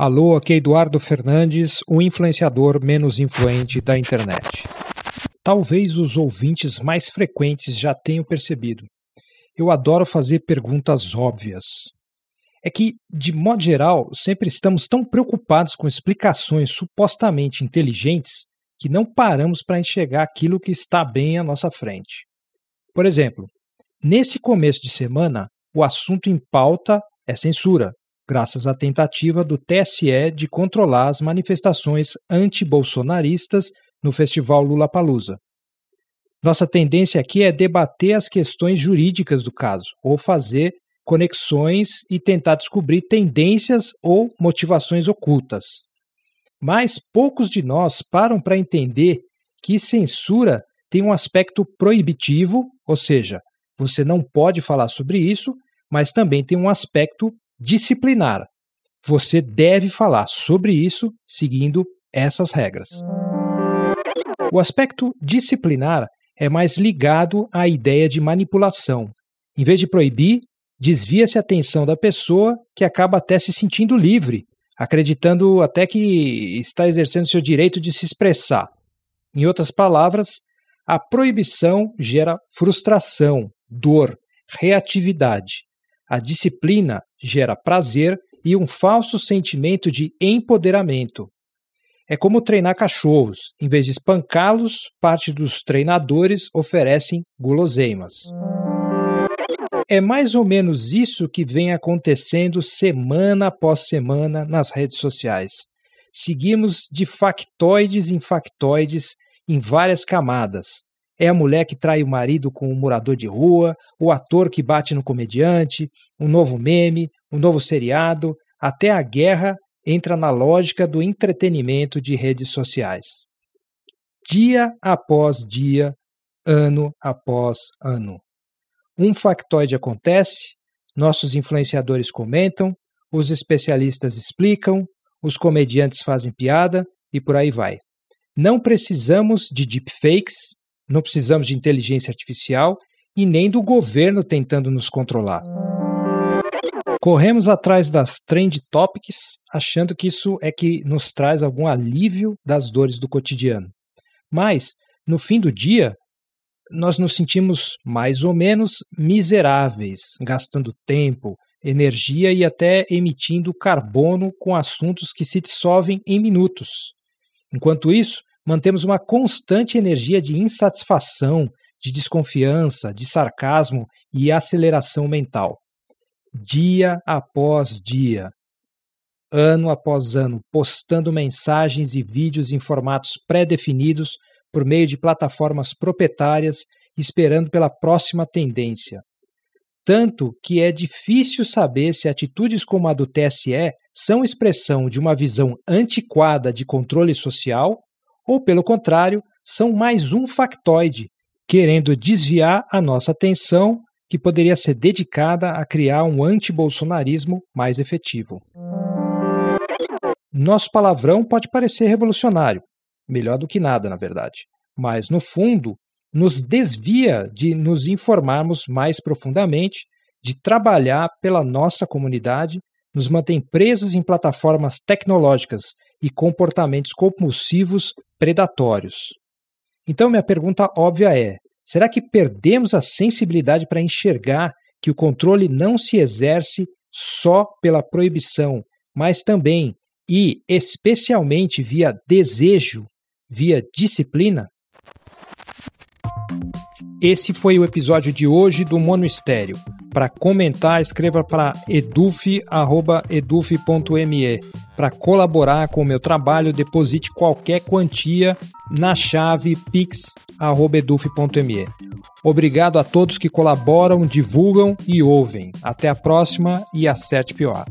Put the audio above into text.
Alô, aqui é Eduardo Fernandes, o influenciador menos influente da internet. Talvez os ouvintes mais frequentes já tenham percebido. Eu adoro fazer perguntas óbvias. É que, de modo geral, sempre estamos tão preocupados com explicações supostamente inteligentes que não paramos para enxergar aquilo que está bem à nossa frente. Por exemplo, nesse começo de semana, o assunto em pauta é censura, graças à tentativa do TSE de controlar as manifestações anti-bolsonaristas no Festival Lula Palusa. Nossa tendência aqui é debater as questões jurídicas do caso, ou fazer conexões e tentar descobrir tendências ou motivações ocultas. Mas poucos de nós param para entender que censura tem um aspecto proibitivo, ou seja, você não pode falar sobre isso, mas também tem um aspecto disciplinar. Você deve falar sobre isso seguindo essas regras. O aspecto disciplinar é mais ligado à ideia de manipulação. Em vez de proibir, desvia-se a atenção da pessoa que acaba até se sentindo livre, acreditando até que está exercendo seu direito de se expressar. Em outras palavras, a proibição gera frustração, dor, reatividade. A disciplina gera prazer e um falso sentimento de empoderamento. É como treinar cachorros. Em vez de espancá-los, parte dos treinadores oferecem guloseimas. É mais ou menos isso que vem acontecendo semana após semana nas redes sociais. Seguimos de factoides em factoides em várias camadas, é a mulher que trai o marido com um morador de rua, o ator que bate no comediante, um novo meme, um novo seriado, até a guerra entra na lógica do entretenimento de redes sociais. Dia após dia, ano após ano. Um factoide acontece, nossos influenciadores comentam, os especialistas explicam, os comediantes fazem piada e por aí vai. Não precisamos de deepfakes, não precisamos de inteligência artificial e nem do governo tentando nos controlar. Corremos atrás das trend topics, achando que isso é que nos traz algum alívio das dores do cotidiano. Mas, no fim do dia, nós nos sentimos mais ou menos miseráveis, gastando tempo, energia e até emitindo carbono com assuntos que se dissolvem em minutos. Enquanto isso, mantemos uma constante energia de insatisfação, de desconfiança, de sarcasmo e aceleração mental. Dia após dia, ano após ano, postando mensagens e vídeos em formatos pré-definidos por meio de plataformas proprietárias, esperando pela próxima tendência. Tanto que é difícil saber se atitudes como a do TSE são expressão de uma visão antiquada de controle social ou, pelo contrário, são mais um factoide, querendo desviar a nossa atenção que poderia ser dedicada a criar um antibolsonarismo mais efetivo. Nosso palavrão pode parecer revolucionário, melhor do que nada, na verdade, mas no fundo nos desvia de nos informarmos mais profundamente, de trabalhar pela nossa comunidade, nos mantém presos em plataformas tecnológicas e comportamentos compulsivos predatórios. Então, minha pergunta óbvia é: será que perdemos a sensibilidade para enxergar que o controle não se exerce só pela proibição, mas também e especialmente via desejo, via disciplina? Esse foi o episódio de hoje do Mono Estéreo. Para comentar, escreva para eduf.eduf.me. Para colaborar com o meu trabalho, deposite qualquer quantia na chave pix.eduf.me. Obrigado a todos que colaboram, divulgam e ouvem. Até a próxima e acerte pior.